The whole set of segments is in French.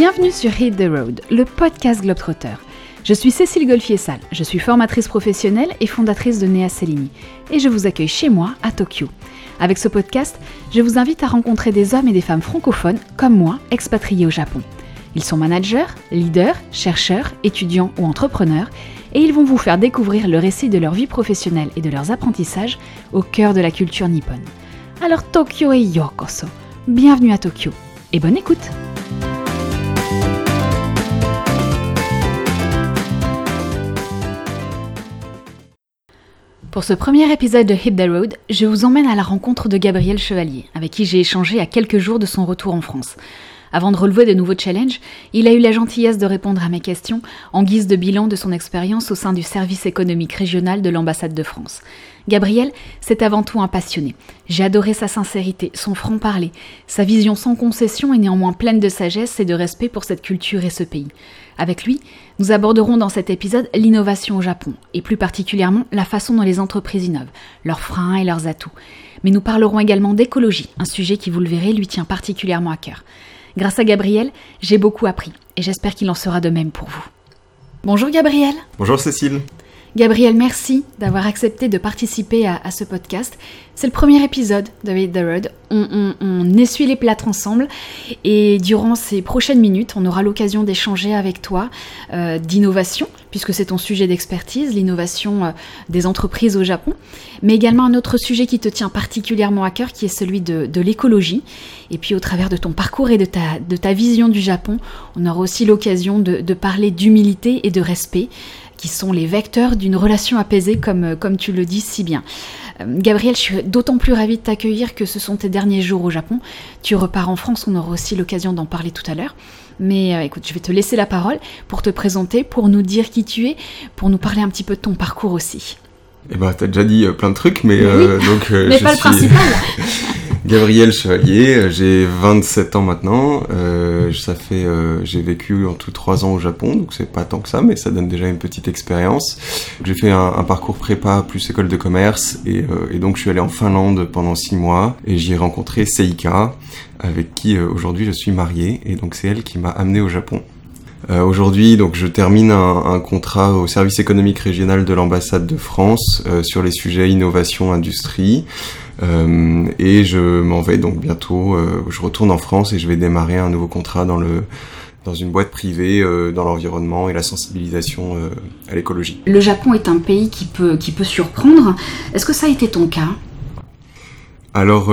Bienvenue sur Hit the Road, le podcast Globetrotter. Je suis Cécile Golfier-Sal, je suis formatrice professionnelle et fondatrice de Nea Cellini, et je vous accueille chez moi à Tokyo. Avec ce podcast, je vous invite à rencontrer des hommes et des femmes francophones comme moi, expatriés au Japon. Ils sont managers, leaders, chercheurs, étudiants ou entrepreneurs, et ils vont vous faire découvrir le récit de leur vie professionnelle et de leurs apprentissages au cœur de la culture nippone. Alors Tokyo et Yokoso, bienvenue à Tokyo, et bonne écoute Pour ce premier épisode de Hit the Road, je vous emmène à la rencontre de Gabriel Chevalier, avec qui j'ai échangé à quelques jours de son retour en France. Avant de relever de nouveaux challenges, il a eu la gentillesse de répondre à mes questions en guise de bilan de son expérience au sein du service économique régional de l'ambassade de France. Gabriel, c'est avant tout un passionné. J'ai adoré sa sincérité, son franc-parler, sa vision sans concession et néanmoins pleine de sagesse et de respect pour cette culture et ce pays. Avec lui, nous aborderons dans cet épisode l'innovation au Japon, et plus particulièrement la façon dont les entreprises innovent, leurs freins et leurs atouts. Mais nous parlerons également d'écologie, un sujet qui, vous le verrez, lui tient particulièrement à cœur. Grâce à Gabriel, j'ai beaucoup appris, et j'espère qu'il en sera de même pour vous. Bonjour Gabriel. Bonjour Cécile. Gabriel, merci d'avoir accepté de participer à, ce podcast. C'est le premier épisode de Hit the Road. On, essuie les plâtres ensemble et durant ces prochaines minutes, on aura l'occasion d'échanger avec toi euh, d'innovation, puisque c'est ton sujet d'expertise, l'innovation euh, des entreprises au Japon, mais également un autre sujet qui te tient particulièrement à cœur, qui est celui de, l'écologie. Et puis au travers de ton parcours et de ta, vision du Japon, on aura aussi l'occasion de parler d'humilité et de respect qui sont les vecteurs d'une relation apaisée, comme, euh, comme tu le dis si bien. Euh, Gabriel, je suis d'autant plus ravie de t'accueillir que ce sont tes derniers jours au Japon. Tu repars en France, on aura aussi l'occasion d'en parler tout à l'heure. Mais euh, écoute, je vais te laisser la parole pour te présenter, pour nous dire qui tu es, pour nous parler un petit peu de ton parcours aussi. Eh ben, t'as déjà dit plein de trucs, mais, donc mais pas le principal. Gabriel Chevalier, euh, j'ai 27 ans maintenant. Euh, ça fait, euh, j'ai vécu en tout 3 ans au Japon, donc c'est pas tant que ça, mais ça donne déjà une petite expérience. J'ai fait un, parcours prépa plus école de commerce, et, et, donc je suis allé en Finlande pendant 6 mois, et j'y ai rencontré Seika, avec qui aujourd'hui je suis marié, et donc c'est elle qui m'a amené au Japon. Euh, Aujourd'hui, donc, je termine un, un, contrat au service économique régional de l'ambassade de France euh, sur les sujets innovation, industrie. Euh, et je m'en vais donc bientôt. Euh, je retourne en France et je vais démarrer un nouveau contrat dans le dans une boîte privée euh, dans l'environnement et la sensibilisation à l'écologie. Le Japon est un pays qui peut qui peut surprendre. Est-ce que ça a été ton cas? Alors,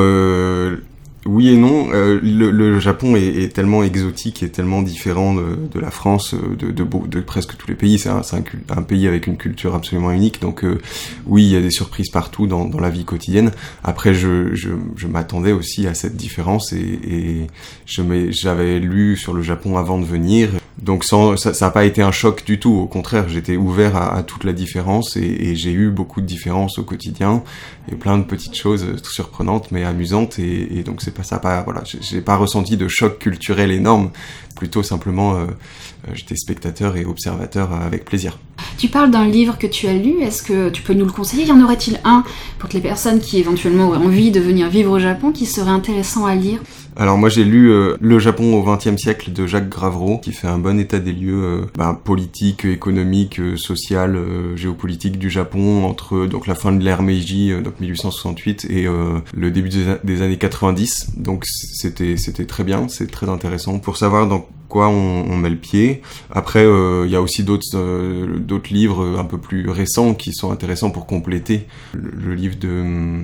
oui et non. Euh, le, Japon est, tellement exotique et tellement différent de, la France, euh, de, presque tous les pays. C'est un, pays avec une culture absolument unique. Donc euh, oui, il y a des surprises partout dans, la vie quotidienne. Après, je, m'attendais aussi à cette différence et, j'avais lu sur le Japon avant de venir. Donc ça n'a pas été un choc du tout. Au contraire, j'étais ouvert à, toute la différence et, j'ai eu beaucoup de différences au quotidien et plein de petites choses surprenantes mais amusantes. Et donc c'est pas ça, pas voilà, j'ai pas ressenti de choc culturel énorme. Plutôt simplement, euh, euh, j'étais spectateur et observateur avec plaisir. Tu parles d'un livre que tu as lu. Est-ce que tu peux nous le conseiller? Y en aurait-il un pour les personnes qui éventuellement auraient envie de venir vivre au Japon qui serait intéressant à lire? Alors moi j'ai lu euh, Le Japon au XXe siècle de Jacques Gravreau qui fait un bon état des lieux euh, ben, politique, économique, euh, social, géopolitique du Japon entre donc la fin de l'ère Meiji donc 1868 et le début des, années 90. Donc c'était c'était très bien, c'est très intéressant pour savoir dans quoi on, met le pied. Après, il y a aussi d'autres d'autres livres un peu plus récents qui sont intéressants pour compléter le, livre de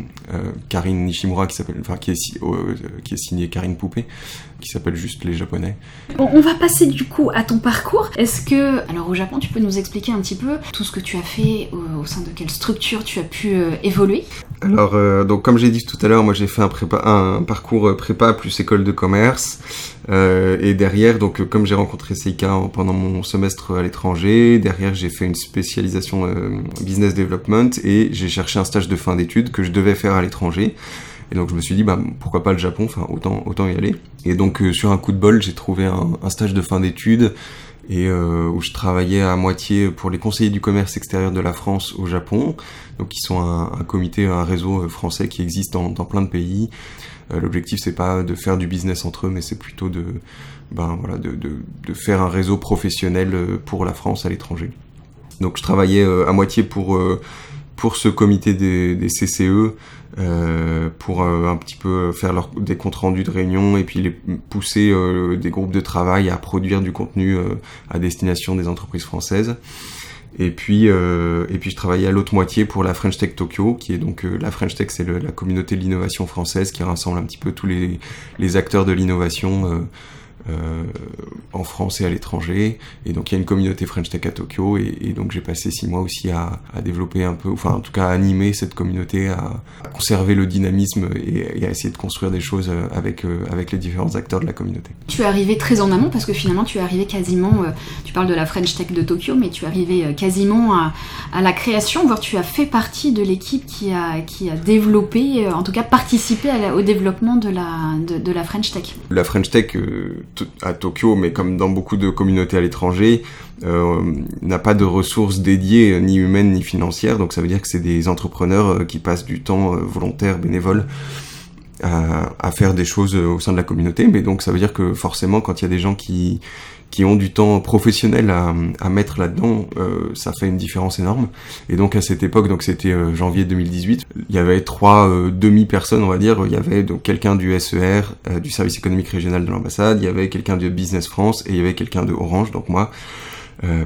Karine Nishimura qui s'appelle, enfin qui est qui est signé Karine poupée qui s'appelle juste Les Japonais. Bon, on va passer du coup à ton parcours. Est-ce que, alors au Japon, tu peux nous expliquer un petit peu tout ce que tu as fait, au, sein de quelle structure tu as pu euh, évoluer? Alors, euh, donc comme j'ai dit tout à l'heure, moi j'ai fait un, prépa, un parcours euh, prépa plus école de commerce. et derrière, donc comme j'ai rencontré Seika pendant mon semestre à l'étranger, derrière j'ai fait une spécialisation business development et j'ai cherché un stage de fin d'études que je devais faire à l'étranger. Et donc je me suis dit, bah, pourquoi pas le Japon, enfin autant, y aller. Et donc sur un coup de bol, j'ai trouvé un, stage de fin d'études euh, où je travaillais à moitié pour les conseillers du commerce extérieur de la France au Japon, donc qui sont un, comité, un réseau français qui existe dans, plein de pays. Euh, L'objectif c'est pas de faire du business entre eux, mais c'est plutôt de, ben faire un réseau professionnel pour la France à l'étranger. Donc je travaillais à moitié pour pour ce comité des, des CCE euh, pour euh, un petit peu faire leur, des comptes rendus de réunion et puis les pousser euh, des groupes de travail à produire du contenu euh, à destination des entreprises françaises. Et puis, et puis je travaillais à l'autre moitié pour la French Tech Tokyo, qui est donc la French Tech, c'est la communauté de l'innovation française qui rassemble un petit peu tous les, les acteurs de l'innovation euh, en France et à l'étranger. Et donc il y a une communauté French Tech à Tokyo et, et donc j'ai passé six mois aussi à, à, développer un peu, enfin en tout cas à animer cette communauté, à, à conserver le dynamisme et, et, à essayer de construire des choses euh, avec, euh, avec les différents acteurs de la communauté. Tu es arrivé très en amont parce que finalement tu es arrivé quasiment, euh, tu parles de la French Tech de Tokyo, mais tu es arrivé quasiment à, à la création, voire tu as fait partie de l'équipe qui a, qui a développé, en tout cas participé la, au développement de la, de, de, la French Tech. La French Tech, à Tokyo, mais comme dans beaucoup de communautés à l'étranger, euh, n'a pas de ressources dédiées, ni humaines ni financières. Donc ça veut dire que c'est des entrepreneurs euh, qui passent du temps euh, volontaire, bénévole, à, faire des choses au sein de la communauté. Mais donc ça veut dire que forcément, quand il y a des gens qui qui ont du temps professionnel à, à mettre là-dedans, euh, ça fait une différence énorme. Et donc à cette époque, donc c'était euh, janvier 2018, il y avait trois euh, demi-personnes, on va dire. Il y avait donc quelqu'un du SER, euh, du service économique régional de l'ambassade, il y avait quelqu'un de Business France et il y avait quelqu'un de Orange, donc moi,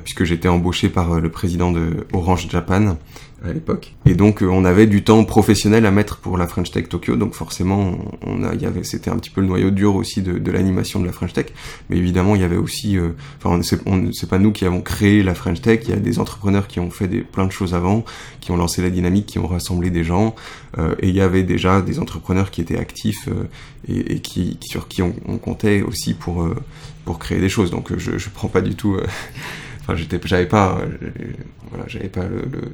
puisque j'étais embauché par le président de Orange Japan à l'époque. Et donc on avait du temps professionnel à mettre pour la French Tech Tokyo, donc forcément on a, y avait, c'était un petit peu le noyau dur aussi de, de l'animation de la French Tech. Mais évidemment il y avait aussi, euh, enfin euh, c'est pas nous qui avons créé la French Tech, il y a des entrepreneurs qui ont fait des, plein de choses avant, qui ont lancé la dynamique, qui ont rassemblé des gens, euh, et il y avait déjà des entrepreneurs qui étaient actifs euh, et, et qui, sur qui on, on, comptait aussi pour euh, pour créer des choses. Donc je, je prends pas du tout. Enfin, j'étais, j'avais pas, voilà, j'avais pas le, le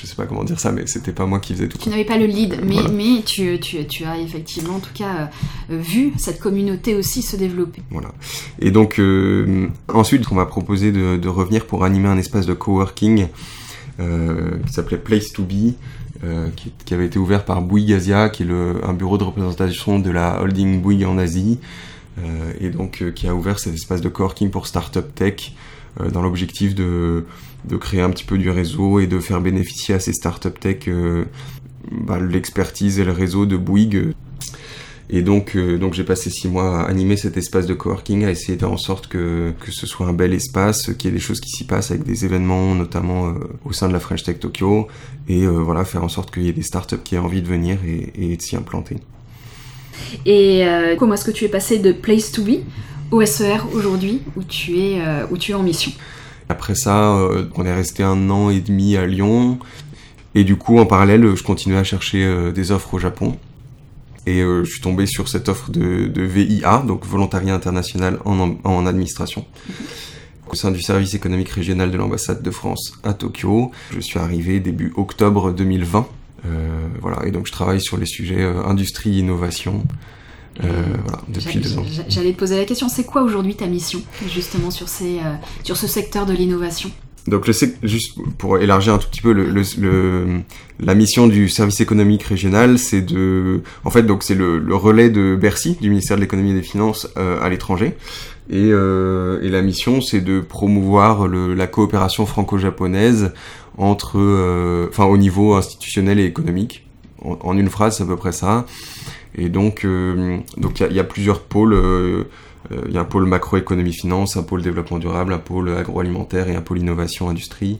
je sais pas comment dire ça, mais c'était pas moi qui faisais tout. Tu n'avais pas le lead, mais, voilà. mais tu, tu, tu, as effectivement, en tout cas, euh, vu cette communauté aussi se développer. Voilà. Et donc, euh, ensuite, on m'a proposé de, de, revenir pour animer un espace de coworking euh, qui s'appelait Place to Be. Qui, qui, avait été ouvert par Bouygues Asia, qui est le, un bureau de représentation de la holding Bouygues en Asie, et donc qui a ouvert cet espace de coworking pour Startup Tech, dans l'objectif de de créer un petit peu du réseau et de faire bénéficier à ces startup tech euh, bah, l'expertise et le réseau de Bouygues. Et donc, euh, donc j'ai passé six mois à animer cet espace de coworking, à essayer de faire en sorte que, que ce soit un bel espace, qu'il y ait des choses qui s'y passent avec des événements, notamment euh, au sein de la French Tech Tokyo, et euh, voilà, faire en sorte qu'il y ait des startups qui aient envie de venir et, de s'y implanter. Et euh, comment est-ce que tu es passé de Place to Be au SER aujourd'hui, où tu es, où tu es en mission après ça, euh, on est resté un an et demi à Lyon. Et du coup, en parallèle, je continuais à chercher euh, des offres au Japon. Et euh, je suis tombé sur cette offre de, de VIA, donc Volontariat International en, en administration. Au sein du service économique régional de l'ambassade de France à Tokyo. Je suis arrivé début octobre 2020. Euh, voilà, et donc je travaille sur les sujets euh, industrie, innovation, euh, voilà, depuis deux ans. J'allais te poser la question, c'est quoi aujourd'hui ta mission, justement, sur, ces, euh, sur ce secteur de l'innovation? Donc sais, juste pour élargir un tout petit peu le, le, le la mission du service économique régional, c'est de, en fait, donc c'est le, le, relais de Bercy, du ministère de l'économie et des finances euh, à l'étranger, et, euh, et, la mission, c'est de promouvoir le, la coopération franco-japonaise entre, euh, enfin, au niveau institutionnel et économique. En, en, une phrase, c'est à peu près ça. Et donc, euh, donc il y, y, a plusieurs pôles. Euh, il y a un pôle macroéconomie finance, un pôle développement durable, un pôle agroalimentaire et un pôle innovation industrie.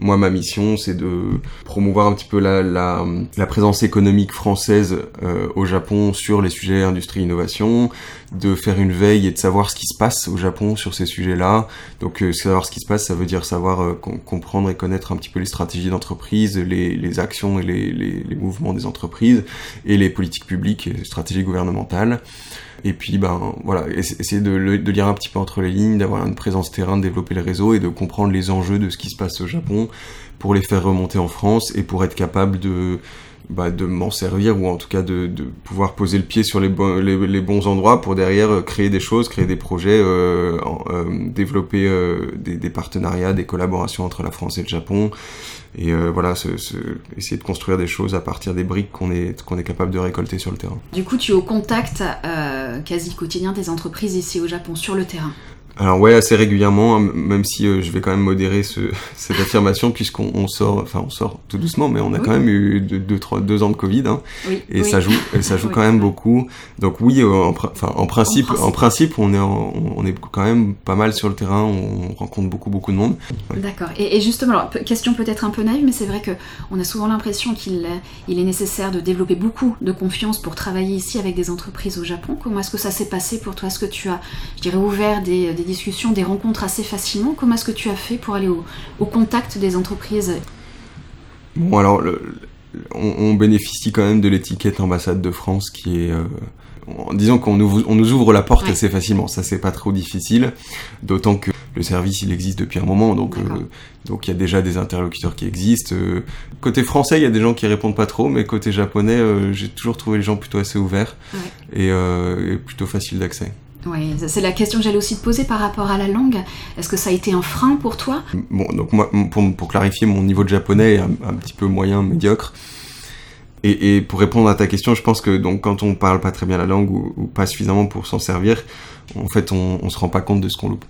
Moi, ma mission, c'est de promouvoir un petit peu la, la, présence économique française euh, au Japon sur les sujets industrie innovation, de faire une veille et de savoir ce qui se passe au Japon sur ces sujets-là. Donc, euh, savoir ce qui se passe, ça veut dire savoir euh, comprendre et connaître un petit peu les stratégies d'entreprise, les, les, actions et les, les, les, mouvements des entreprises et les politiques publiques et les stratégies gouvernementales. Et puis, ben voilà, essayer de, lire un petit peu entre les lignes, d'avoir une présence terrain, de développer le réseau et de comprendre les enjeux de ce qui se passe au Japon pour les faire remonter en France et pour être capable de bah, de m'en servir ou en tout cas de, pouvoir poser le pied sur les, bon, les, les, bons endroits pour derrière euh, créer des choses, créer des projets, euh, euh, développer des, partenariats, des collaborations entre la France et le Japon et euh, voilà, essayer de construire des choses à partir des briques qu'on est, qu'on est capable de récolter sur le terrain. Du coup, tu es au contact quasi quotidien des entreprises ici au Japon sur le terrain alors ouais, assez régulièrement, hein, même si euh, je vais quand même modérer ce, cette affirmation puisqu'on on sort, enfin on sort tout doucement, mais on a oui. quand même eu deux, deux, trois, deux ans de Covid, hein, oui, et oui. ça joue, et ça joue quand même beaucoup. Donc oui, euh, en, enfin, en, principe, en, principe, on est, en, on est quand même pas mal sur le terrain, on rencontre beaucoup, beaucoup de monde. Ouais. D'accord. Et, et, justement, alors, question peut-être un peu naïve, mais c'est vrai que on a souvent l'impression qu'il il est nécessaire de développer beaucoup de confiance pour travailler ici avec des entreprises au Japon. Comment est-ce que ça s'est passé pour toi? Est-ce que tu as, je dirais, ouvert des, des discussions, des rencontres assez facilement. Comment est-ce que tu as fait pour aller au, au contact des entreprises Bon, alors, le, on, on, bénéficie quand même de l'étiquette ambassade de France qui est. Euh, en disant qu'on nous, on nous ouvre la porte ouais. assez facilement. Ça, c'est pas trop difficile. D'autant que le service, il existe depuis un moment. Donc, euh, donc il y a déjà des interlocuteurs qui existent. Euh, côté français, il y a des gens qui répondent pas trop. Mais côté japonais, euh, j'ai toujours trouvé les gens plutôt assez ouverts ouais. et, et plutôt faciles d'accès. Oui, c'est la question que j'allais aussi te poser par rapport à la langue. Est-ce que ça a été un frein pour toi? Bon, donc moi, pour, pour, clarifier, mon niveau de japonais est un, petit peu moyen, médiocre. Et, et, pour répondre à ta question, je pense que donc quand on parle pas très bien la langue ou, pas suffisamment pour s'en servir, en fait, on, on se rend pas compte de ce qu'on loupe.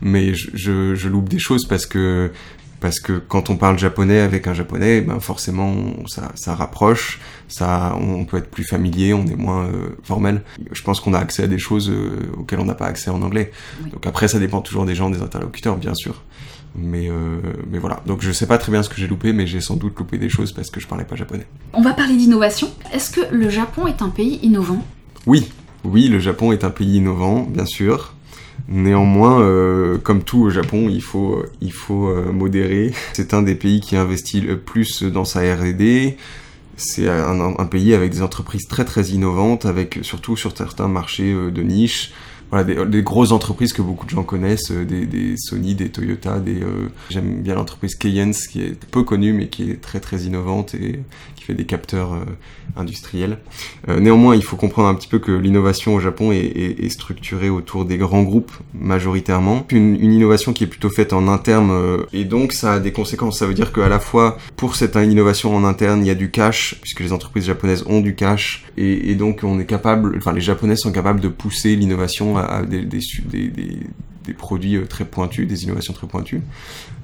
Mais je, je, loupe des choses parce que parce que quand on parle japonais avec un japonais, ben forcément ça, ça rapproche, ça, on peut être plus familier, on est moins euh, formel. Je pense qu'on a accès à des choses euh, auxquelles on n'a pas accès en anglais. Oui. Donc après, ça dépend toujours des gens, des interlocuteurs, bien sûr. Mais, euh, mais voilà. Donc je sais pas très bien ce que j'ai loupé, mais j'ai sans doute loupé des choses parce que je parlais pas japonais. On va parler d'innovation. Est-ce que le Japon est un pays innovant? Oui, oui, le Japon est un pays innovant, bien sûr. Néanmoins, euh, comme tout au Japon, il faut, il faut euh, modérer. C'est un des pays qui investit le plus dans sa R&D. C'est un, pays avec des entreprises très très innovantes, avec surtout sur certains marchés euh, de niche voilà, des, grosses entreprises que beaucoup de gens connaissent, des, Sony, des Toyota, des j'aime bien l'entreprise Keyence qui est peu connue mais qui est très très innovante et fait des capteurs euh, industriels. Euh, néanmoins, il faut comprendre un petit peu que l'innovation au Japon est, structurée autour des grands groupes majoritairement. Une, innovation qui est plutôt faite en interne euh, et donc ça a des conséquences. Ça veut dire qu'à la fois pour cette innovation en interne, il y a du cash puisque les entreprises japonaises ont du cash et, donc on est capable, enfin les Japonais sont capables de pousser l'innovation à des, produits très pointus, des innovations très pointues.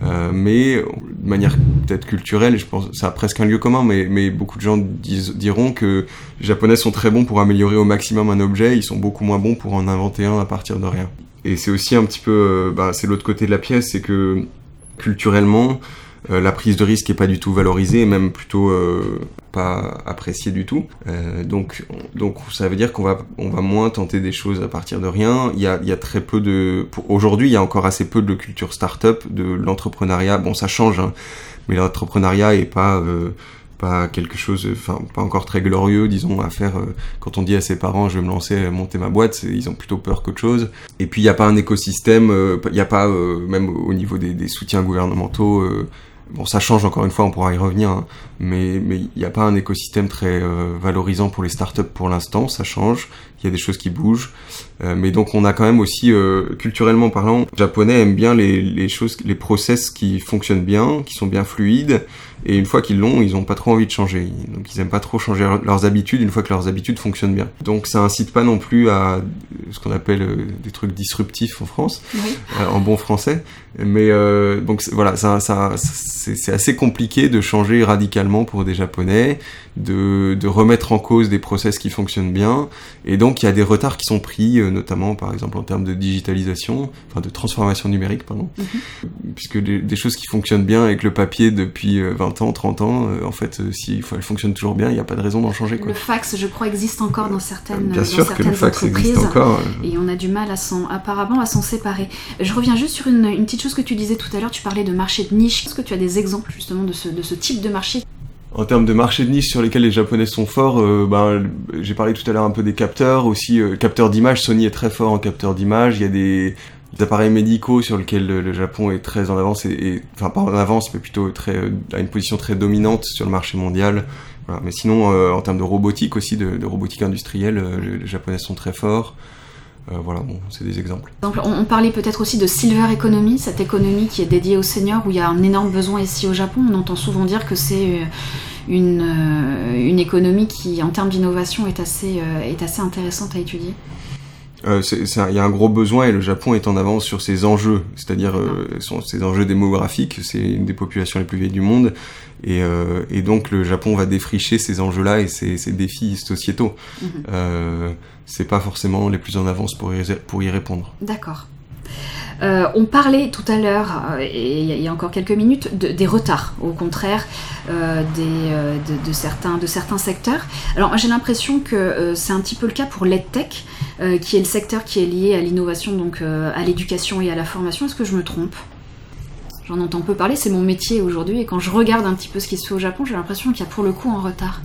Euh, mais de manière peut-être culturelle, je pense ça a presque un lieu commun, mais, beaucoup de gens diront que les Japonais sont très bons pour améliorer au maximum un objet, ils sont beaucoup moins bons pour en inventer un à partir de rien. Et c'est aussi un petit peu, euh, bah, c'est l'autre côté de la pièce, c'est que culturellement, euh, la prise de risque est pas du tout valorisée, même plutôt euh, pas appréciée du tout. Euh, donc, donc ça veut dire qu'on va, on va moins tenter des choses à partir de rien. Il y a, il y a très peu de, aujourd'hui, il y a encore assez peu de culture start-up, de l'entrepreneuriat. Bon, ça change, hein, mais l'entrepreneuriat est pas euh, pas quelque chose, enfin pas encore très glorieux, disons, à faire. Euh, quand on dit à ses parents, je vais me lancer, monter ma boîte, ils ont plutôt peur qu'autre chose. Et puis il n'y a pas un écosystème, euh, il n'y a pas euh, même au niveau des, des soutiens gouvernementaux. Bon, ça change encore une fois, on pourra y revenir, hein, mais mais il n'y a pas un écosystème très valorisant pour les startups pour l'instant. Ça change, il y a des choses qui bougent, mais donc on a quand même aussi culturellement parlant, les japonais aiment bien les les choses, les process qui fonctionnent bien, qui sont bien fluides et une fois qu'ils l'ont, ils n'ont pas trop envie de changer. Donc ils aiment pas trop changer leurs habitudes une fois que leurs habitudes fonctionnent bien. Donc ça incite pas non plus à ce qu'on appelle euh, des trucs disruptifs en France, oui. euh, en bon français. Mais euh, donc voilà, ça, ça, c'est assez compliqué de changer radicalement pour des Japonais, de, de, remettre en cause des process qui fonctionnent bien. Et donc il y a des retards qui sont pris, euh, notamment par exemple en termes de digitalisation, enfin de transformation numérique, pardon, mm -hmm. puisque des, des, choses qui fonctionnent bien avec le papier depuis 20 ans, 30 ans, euh, en fait, si elles fonctionnent toujours bien, il n'y a pas de raison d'en changer. Quoi. Le fax, je crois, existe encore dans certaines, bien sûr dans certaines que le fax. Existe encore. Et on a du mal à s'en, apparemment à s'en séparer. Je reviens juste sur une, une, petite chose que tu disais tout à l'heure, tu parlais de marché de niche. Est-ce que tu as des exemples justement de ce, de ce type de marché en termes de marché de niche sur lesquels les Japonais sont forts, euh, ben, j'ai parlé tout à l'heure un peu des capteurs, aussi euh, capteurs d'image. Sony est très fort en capteurs d'image. Il y a des, appareils médicaux sur lesquels le, Japon est très en avance, et, enfin pas en avance, mais plutôt très, à une position très dominante sur le marché mondial. Mais sinon, en termes de robotique aussi, de robotique industrielle, les Japonais sont très forts. Euh, voilà, bon, c'est des exemples. on, on parlait peut-être aussi de silver economy, cette économie qui est dédiée aux seniors, où il y a un énorme besoin ici au Japon. On entend souvent dire que c'est euh, une, euh, une économie qui, en termes d'innovation, est assez, est assez intéressante à étudier. Il y a un gros besoin et le Japon est en avance sur ses enjeux, c'est-à-dire ses enjeux démographiques. C'est une des populations les plus vieilles du monde et, et donc le Japon va défricher ces enjeux-là et ces, ces, défis sociétaux. Mm c'est pas forcément les plus en avance pour y, pour y répondre. D'accord. Euh, on parlait tout à l'heure, euh, et il y a encore quelques minutes, des retards, au contraire, euh, des, de, certains, de certains secteurs. Alors j'ai l'impression que c'est un petit peu le cas pour l'EdTech, qui est le secteur qui est lié à l'innovation, donc à l'éducation et à la formation. Est-ce que je me trompe? J'en entends peu parler, c'est mon métier aujourd'hui, et quand je regarde un petit peu ce qui se fait au Japon, j'ai l'impression qu'il y a pour le coup un retard.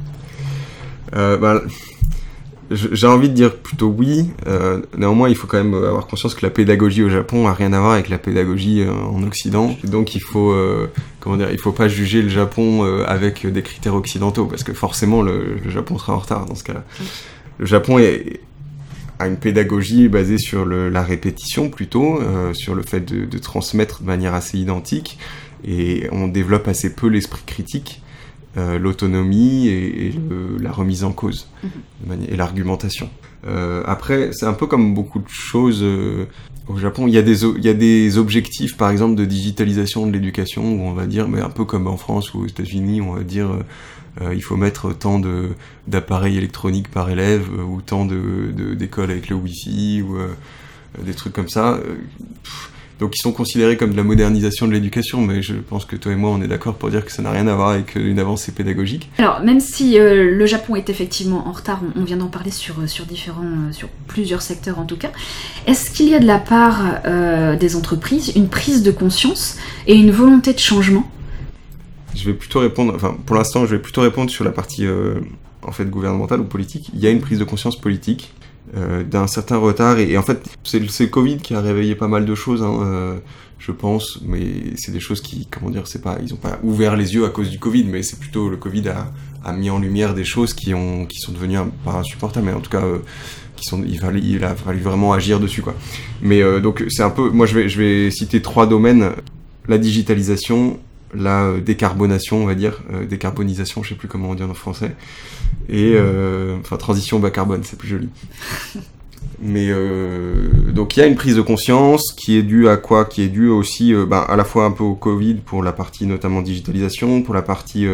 Bah, j'ai envie de dire plutôt oui. Euh, néanmoins, il faut quand même avoir conscience que la pédagogie au Japon a rien à voir avec la pédagogie euh, en Occident. Donc, il faut euh, comment dire, il faut pas juger le Japon euh, avec des critères occidentaux parce que forcément le, le Japon sera en retard dans ce cas-là. Le Japon est, a une pédagogie basée sur le, la répétition plutôt, euh, sur le fait de, de, transmettre de manière assez identique, et on développe assez peu l'esprit critique. Euh, l'autonomie et, la remise en cause mhm. et l'argumentation. Euh, après, c'est un peu comme beaucoup de choses au Japon. Il y, a des, il y a des objectifs, par exemple, de digitalisation de l'éducation où on va dire, mais un peu comme en France ou aux États-Unis, on va dire. Il faut mettre tant de d'appareils électroniques par élève ou tant d'écoles avec le Wi-Fi ou des trucs comme ça. Donc ils sont considérés comme de la modernisation de l'éducation, mais je pense que toi et moi on est d'accord pour dire que ça n'a rien à voir avec une avancée pédagogique. Alors même si euh, le Japon est effectivement en retard, on, vient d'en parler sur, euh, sur différents, euh, sur plusieurs secteurs en tout cas, est-ce qu'il y a de la part des entreprises une prise de conscience et une volonté de changement Je vais plutôt répondre, enfin pour l'instant je vais plutôt répondre sur la partie en fait gouvernementale ou politique. Il y a une prise de conscience politique euh, d'un certain retard. Et, en fait, c'est le Covid qui a réveillé pas mal de choses, hein, euh, je pense. Mais c'est des choses qui, comment dire, c'est pas, ils ont pas ouvert les yeux à cause du Covid, mais c'est plutôt le Covid a, a, mis en lumière des choses qui ont, qui sont devenues pas insupportables, mais en tout cas. Euh, qui sont, il a fallu vraiment agir dessus quoi. Mais donc c'est un peu, moi je vais, je vais citer trois domaines la digitalisation, la décarbonation, on va dire, décarbonisation, je sais plus comment on dit en français, et euh, enfin transition bas carbone, c'est plus joli. Mais euh, donc il y a une prise de conscience qui est due à quoi? Qui est due aussi euh, ben, à la fois un peu au Covid pour la partie notamment digitalisation, pour la partie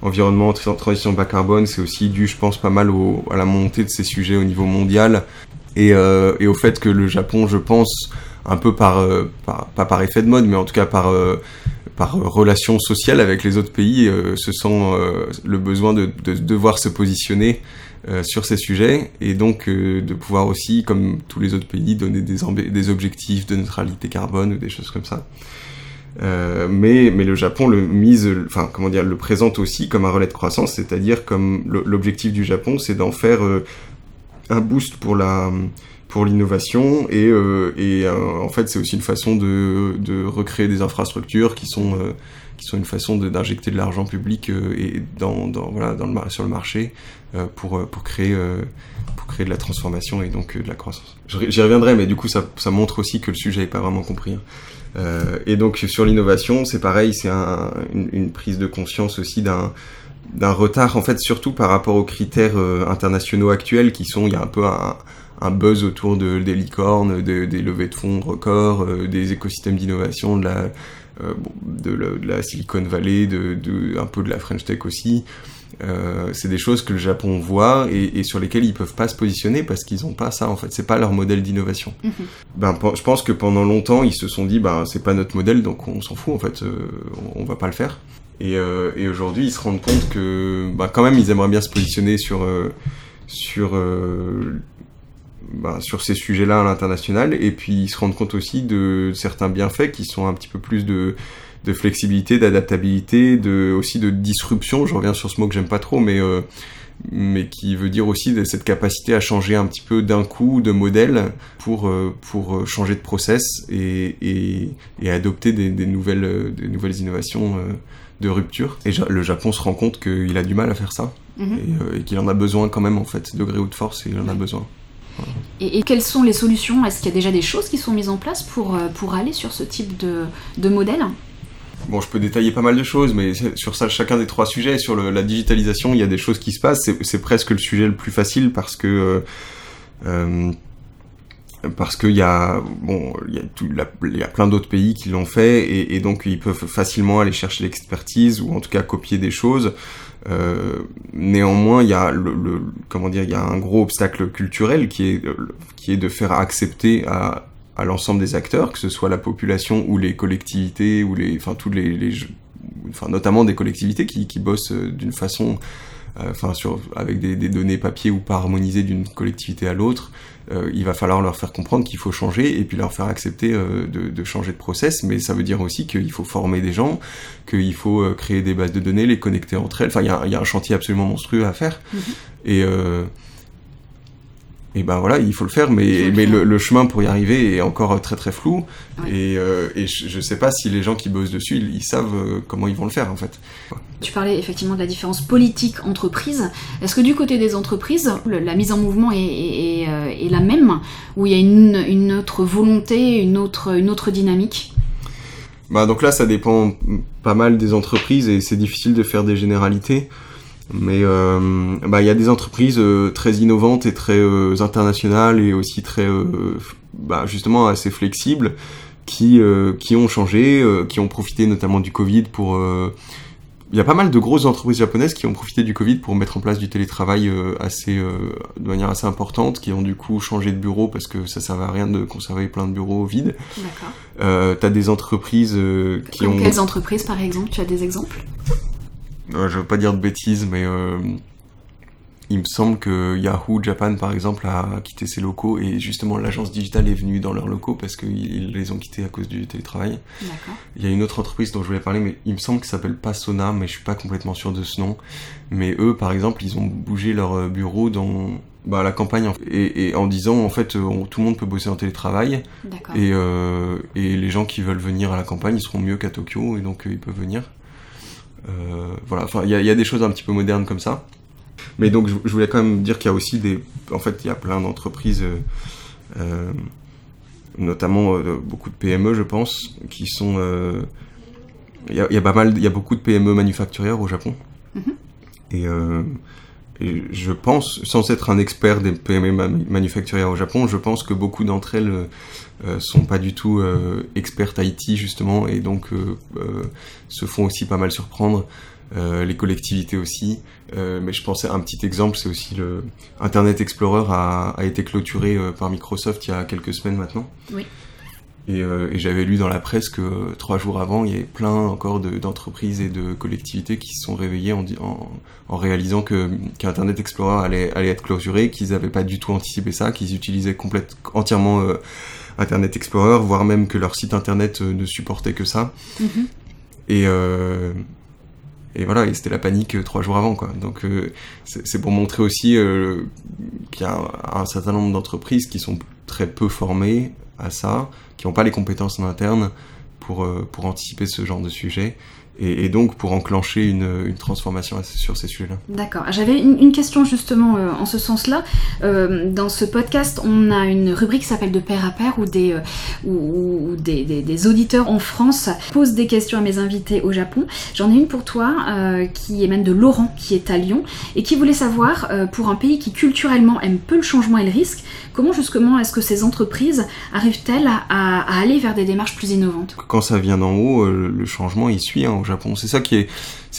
environnement, transition bas carbone, c'est aussi dû, je pense, pas mal au, à la montée de ces sujets au niveau mondial. Et, et au fait que le Japon, je pense, un peu par, par, pas par effet de mode, mais en tout cas par par relation sociale avec les autres pays, euh, se sent euh, le besoin de, de, devoir se positionner euh, sur ces sujets et donc de pouvoir aussi, comme tous les autres pays, donner des, des objectifs de neutralité carbone ou des choses comme ça. mais, mais le Japon le mise, enfin comment dire, le présente aussi comme un relais de croissance, c'est-à-dire comme l'objectif du Japon, c'est d'en faire un boost pour la pour l'innovation et, euh, euh, en fait c'est aussi une façon de, recréer des infrastructures qui sont euh, qui sont une façon d'injecter de, l'argent public et dans, voilà dans le sur le marché pour pour créer pour créer de la transformation et donc de la croissance. J'y reviendrai mais du coup ça, montre aussi que le sujet n'est pas vraiment compris. Hein. et donc sur l'innovation c'est pareil c'est un, une, prise de conscience aussi d'un d'un retard en fait surtout par rapport aux critères internationaux actuels qui sont il y a un peu un buzz autour de, des licornes, des levées de fonds records, euh, des écosystèmes d'innovation, de la, euh, de, la, Silicon Valley, de, de, un peu de la French Tech aussi. Euh, c'est des choses que le Japon voit et, et, sur lesquelles ils peuvent pas se positionner parce qu'ils ont pas ça en fait c'est pas leur modèle d'innovation mhm. ben je pense que pendant longtemps ils se sont dit ben c'est pas notre modèle donc on s'en fout en fait euh, on, on, va pas le faire et, euh, et aujourd'hui ils se rendent compte que ben, quand même ils aimeraient bien se positionner sur sur bah, sur ces sujets-là à l'international, et puis ils se rendent compte aussi de certains bienfaits qui sont un petit peu plus de, de flexibilité, d'adaptabilité, de, aussi de disruption. Je reviens sur ce mot que j'aime pas trop, mais, euh, mais qui veut dire aussi de cette capacité à changer un petit peu d'un coup de modèle pour, euh, pour changer de process et, et, et adopter des, des, nouvelles, des nouvelles innovations de rupture. Et le Japon se rend compte qu'il a du mal à faire ça mhm. et, qu'il en a besoin quand même en fait, degré ou de force, il en a besoin. Et, quelles sont les solutions? Est-ce qu'il y a déjà des choses qui sont mises en place pour, pour aller sur ce type de, de modèle? Bon, je peux détailler pas mal de choses, mais sur ça, chacun des trois sujets, sur la digitalisation, il y a des choses qui se passent. C'est presque le sujet le plus facile parce que euh, euh parce qu'il y a bon, il y plein d'autres pays qui l'ont fait et, donc ils peuvent facilement aller chercher l'expertise ou en tout cas copier des choses. Euh, néanmoins, il y a le, le, comment dire, il y a un gros obstacle culturel qui est qui est de faire accepter à à l'ensemble des acteurs, que ce soit la population ou les collectivités ou les, enfin tous les, les enfin notamment des collectivités qui, qui bossent euh, d'une façon, euh, enfin sur avec des, des, données papier ou pas harmonisées d'une collectivité à l'autre. Euh, il va falloir leur faire comprendre qu'il faut changer et puis leur faire accepter de, de, changer de process. Mais ça veut dire aussi qu'il faut former des gens, qu'il faut créer des bases de données, les connecter entre elles. Enfin, il y a, y a, un chantier absolument monstrueux à faire. Mm-hmm. Et et ben voilà, il faut le faire, mais, mais le, chemin pour y arriver est encore très très flou. Et, euh, et je, ne sais pas si les gens qui bossent dessus, ils, savent euh, comment ils vont le faire en fait. Tu parlais effectivement de la différence politique-entreprise. Est-ce que du côté des entreprises, la mise en mouvement euh, est, la même Ou il y a une, autre volonté, une autre, une autre dynamique? Bah donc là, ça dépend pas mal des entreprises et c'est difficile de faire des généralités. Mais euh, bah, il y a des entreprises euh, très innovantes et très internationales et aussi très bah, justement assez flexibles qui qui ont changé, qui ont profité notamment du Covid pour il y a pas mal de grosses entreprises japonaises qui ont profité du Covid pour mettre en place du télétravail assez, de manière assez importante, qui ont du coup changé de bureau parce que ça servait à rien de conserver plein de bureaux vides. D'accord. Euh, T'as des entreprises qui Comme ont... Quelles entreprises par exemple? Tu as des exemples? Euh, je veux pas dire de bêtises, mais euh, il me semble que Yahoo Japan, par exemple, a quitté ses locaux et justement l'agence digitale est venue dans leurs locaux parce qu'ils les ont quittés à cause du télétravail. Il y a une autre entreprise dont je voulais parler, mais il me semble que ça s'appelle Pasona, mais je suis pas complètement sûr de ce nom. Mais eux, par exemple, ils ont bougé leur euh, bureau dans bah, la campagne et, et, en disant en fait tout le monde peut bosser en télétravail et, euh, et les gens qui veulent venir à la campagne ils seront mieux qu'à Tokyo et donc ils peuvent venir. Euh, voilà, enfin, il y, y, a des choses un petit peu modernes comme ça. Mais donc, je, voulais quand même dire qu'il y a aussi des. En fait, il y a plein d'entreprises, euh, euh notamment euh, beaucoup de PME, je pense, qui sont. Il y, a, y, a, pas mal, il y a beaucoup de PME manufacturières au Japon. Mm-hmm. Et et je pense, sans être un expert des PME manufacturières au Japon, je pense que beaucoup d'entre elles euh, sont pas du tout euh, expertes IT justement et donc se font aussi pas mal surprendre. Euh, les collectivités aussi. mais je pensais à un petit exemple, c'est aussi le Internet Explorer a, a été clôturé par Microsoft il y a quelques semaines maintenant. Oui. Et, euh, et j'avais lu dans la presse que euh, trois jours avant, il y avait plein encore d'entreprises et de collectivités qui se sont réveillées en, en, en réalisant que qu'Internet Explorer allait, allait être clôturé, qu'ils n'avaient pas du tout anticipé ça, qu'ils utilisaient complètement entièrement euh, Internet Explorer, voire même que leur site internet euh, ne supportait que ça. Mm -hmm. Et et voilà, et c'était la panique trois jours avant, quoi. Donc c'est pour montrer aussi qu'il y a un, certain nombre d'entreprises qui sont très peu formées à ça, qui n'ont pas les compétences en interne pour, euh, pour anticiper ce genre de sujet et, et, donc pour enclencher une, une transformation sur ces sujets-là. D'accord. J'avais une, une, question justement euh, en ce sens-là. Euh, dans ce podcast, on a une rubrique qui s'appelle de pair à pair où des, euh, où, où des, des, des, auditeurs en France posent des questions à mes invités au Japon. J'en ai une pour toi qui émane de Laurent qui est à Lyon et qui voulait savoir pour un pays qui culturellement aime peu le changement et le risque, comment justement est-ce que ces entreprises arrivent-elles à, à, à, aller vers des démarches plus innovantes? Quand ça vient d'en haut, le changement il suit. Hein Japon. C'est ça qui est,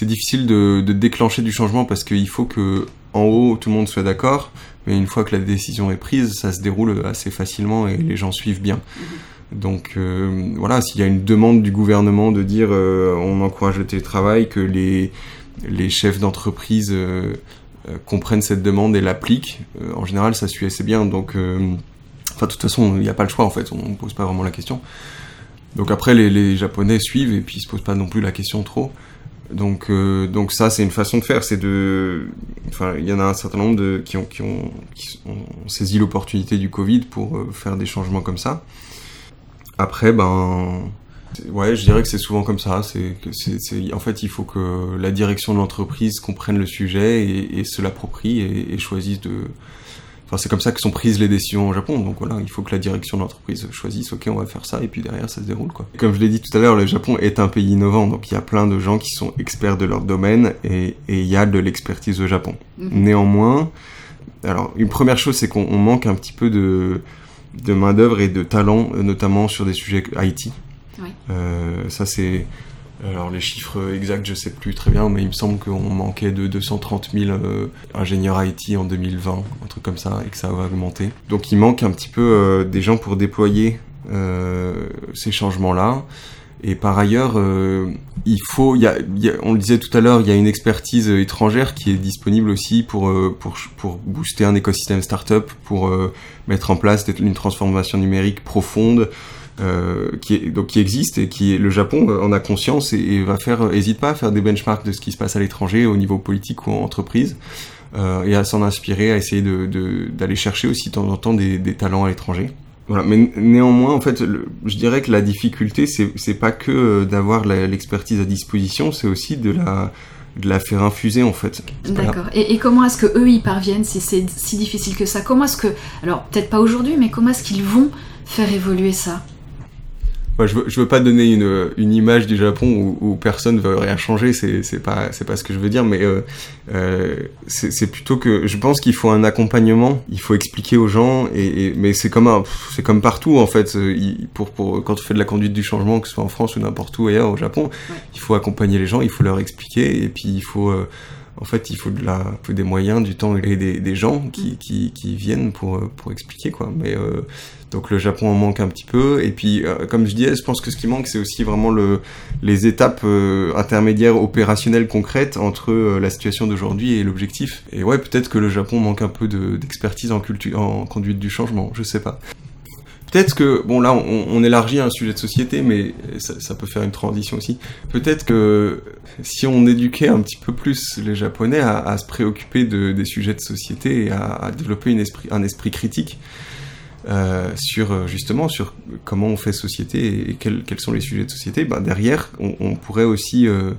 difficile de, déclencher du changement parce qu'il faut que en haut tout le monde soit d'accord, mais une fois que la décision est prise, ça se déroule assez facilement et les gens suivent bien. Donc euh, voilà, s'il y a une demande du gouvernement de dire euh, on encourage le télétravail, que les, chefs d'entreprise euh, comprennent cette demande et l'appliquent, en général ça suit assez bien. Donc, enfin de toute façon, il n'y a pas le choix en fait, on ne pose pas vraiment la question. Donc après, les, les, Japonais suivent et puis ils se posent pas non plus la question trop. Donc, euh, donc ça, c'est une façon de faire. C'est de, enfin, il y en a un certain nombre de qui ont, qui ont, qui ont saisi l'opportunité du Covid pour euh, faire des changements comme ça. Après, ben, Ouais, je dirais que c'est souvent comme ça. C'est c'est, en fait, il faut que la direction de l'entreprise comprenne le sujet et, se l'approprie et choisisse de. Enfin, c'est comme ça que sont prises les décisions au Japon. Donc voilà, il faut que la direction de l'entreprise choisisse. Ok, on va faire ça et puis derrière, ça se déroule quoi. Comme je l'ai dit tout à l'heure, le Japon est un pays innovant. Donc il y a plein de gens qui sont experts de leur domaine et, il y a de l'expertise au Japon. Mhm. Néanmoins, alors une première chose, c'est qu'on on manque un petit peu de de main d'œuvre et de talent, notamment sur des sujets IT. Euh, ça c'est alors les chiffres exacts je sais plus très bien mais il me semble qu'on manquait de 230 000 euh, ingénieurs IT en 2020 un truc comme ça et que ça va augmenter. Donc il manque un petit peu euh, des gens pour déployer euh, ces changements là et par ailleurs il faut y a, on le disait tout à l'heure il y a une expertise étrangère qui est disponible aussi pour pour pour booster un écosystème startup pour mettre en place une transformation numérique profonde qui est, donc qui existe et qui est, le Japon euh, en a conscience et, et va faire euh, hésite pas à faire des benchmarks de ce qui se passe à l'étranger au niveau politique ou en entreprise euh, et à s'en inspirer à essayer de de- d'aller chercher aussi de temps en temps des, talents à l'étranger. Voilà. Mais néanmoins en fait je dirais que la difficulté c'est pas que euh, d'avoir l'expertise à disposition c'est aussi de la de la faire infuser en fait. D'accord. Et, et comment est-ce que eux y parviennent si c'est si difficile que ça? Comment est-ce que, alors peut-être pas aujourd'hui, mais comment est-ce qu'ils vont faire évoluer ça? Je, veux, je veux pas donner une, une image du Japon où, où personne veut rien changer, c'est pas c'est pas ce que je veux dire, mais euh, euh, c'est plutôt que je pense qu'il faut un accompagnement, il faut expliquer aux gens, et, et- mais c'est comme c'est comme partout en fait, euh, pour pour quand on fait de la conduite du changement, que ce soit en France ou n'importe où ailleurs au Japon, Ouais. il faut accompagner les gens, il faut leur expliquer, et puis il faut euh, en fait, il faut, de la, il faut des moyens, du temps et des, des gens qui, qui, qui viennent pour, euh, pour expliquer, quoi. Mais euh, donc le Japon en manque un petit peu. Et puis, euh, comme je disais, je pense que ce qui manque, c'est aussi vraiment le, les étapes euh, intermédiaires opérationnelles concrètes entre la situation d'aujourd'hui et l'objectif. Et ouais, peut-être que le Japon manque un peu de- d'expertise en, en conduite du changement, je sais pas. Peut-être que, bon là, on, élargit un sujet de société, mais ça, peut faire une transition aussi. Peut-être que si on éduquait un petit peu plus les Japonais à, se préoccuper de, des sujets de société et à, développer esprit, un esprit critique euh, sur justement sur comment on fait société et, quels, sont les sujets de société, ben derrière, on, on pourrait aussi euh,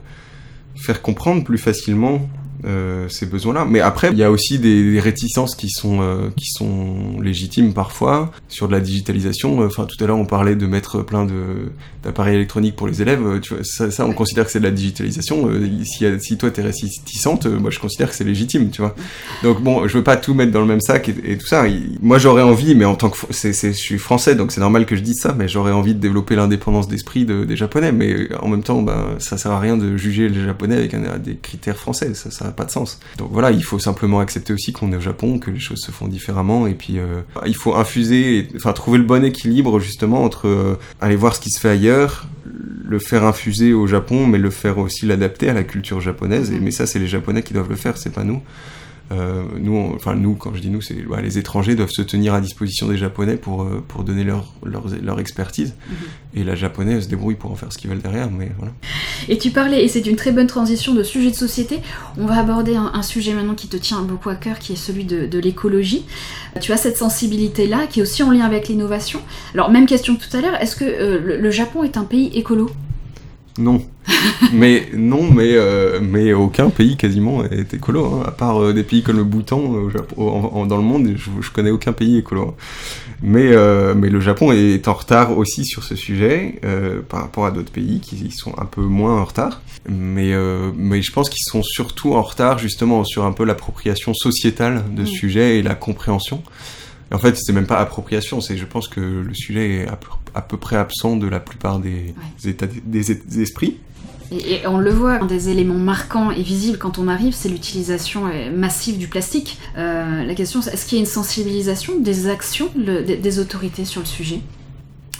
faire comprendre plus facilement euh, ces besoins-là. Mais après, il y a aussi des, réticences qui sont euh, qui sont légitimes parfois sur de la digitalisation. Enfin, tout à l'heure, on parlait de mettre plein de d'appareils électroniques pour les élèves. Euh, Tu vois, ça, ça, on considère que c'est de la digitalisation. Euh, si, si toi t'es réticente, euh, moi je considère que c'est légitime, tu vois. Donc bon, je veux pas tout mettre dans le même sac et, tout ça. Moi, j'aurais envie, mais en tant que c'est, je suis français, donc c'est normal que je dise ça, mais j'aurais envie de développer l'indépendance d'esprit de, des Japonais. Mais euh, en même temps, ben, ça sert à rien de juger les Japonais avec des critères français. Ça, ça pas de sens. Donc voilà, il faut simplement accepter aussi qu'on est au Japon, que les choses se font différemment, et puis euh, il faut infuser, et- enfin trouver le bon équilibre justement entre euh, aller voir ce qui se fait ailleurs, le faire infuser au Japon, mais le faire aussi l'adapter à la culture japonaise. Et, mais ça, c'est les Japonais qui doivent le faire, c'est pas nous. Euh, nous, on- enfin nous, quand je dis nous, c'est ouais, les étrangers doivent se tenir à disposition des Japonais pour euh, pour donner leur leur, leur expertise. Et la japonaise se débrouille pour en faire ce qu'ils veulent derrière, mais voilà. Et tu parlais, et c'est une très bonne transition de sujet de société. On va aborder un, un sujet maintenant qui te tient beaucoup à cœur, qui est celui de, de l'écologie. Tu as cette sensibilité-là, qui est aussi en lien avec l'innovation. Alors, même question que tout à l'heure, est-ce que euh, le, le Japon est un pays écolo? Non. mais non, mais euh, mais aucun pays quasiment est écolo, hein, à part euh, des pays comme le Bhoutan euh, au Japon, en- en- dans le monde, je, je connais aucun pays écolo. hein. Mais euh, mais le Japon est en retard aussi sur ce sujet euh, par rapport à d'autres pays qui sont un peu moins en retard. Mais euh, mais je pense qu'ils sont surtout en retard justement sur un peu l'appropriation sociétale de Mm. ce sujet et la compréhension. En fait, c'est même pas appropriation, c'est je pense que le sujet est à peu, à peu près absent de la plupart des, états des, des esprits. et, et on le voit, un des éléments marquants et visibles quand on arrive, c'est l'utilisation euh, massive du plastique. Euh, la question, c'est est-ce qu'il y a une sensibilisation des actions le- des, des autorités sur le sujet?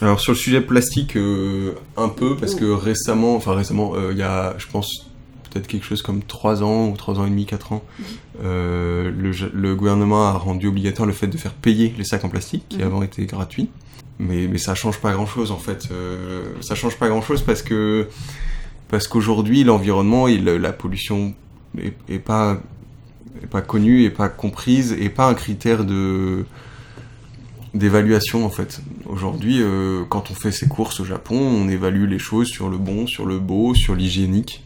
Alors sur le sujet plastique, euh, un peu, parce que récemment, enfin récemment, euh, il y a, je pense, peut-être quelque chose comme 3 ans ou 3 ans et demi, 4 ans, euh, le, gouvernement a rendu obligatoire le fait de faire payer les sacs en plastique, qui Mhm. avant étaient gratuits. Mais, ça change pas grand-chose en fait. Euh, ça change pas grand-chose parce que parce qu'aujourd'hui l'environnement et la pollution est, pas est pas connue, est pas comprise, et pas un critère de d'évaluation en fait. Aujourd'hui, euh, quand on fait ses courses au Japon, on évalue les choses sur le bon, sur le beau, sur l'hygiénique.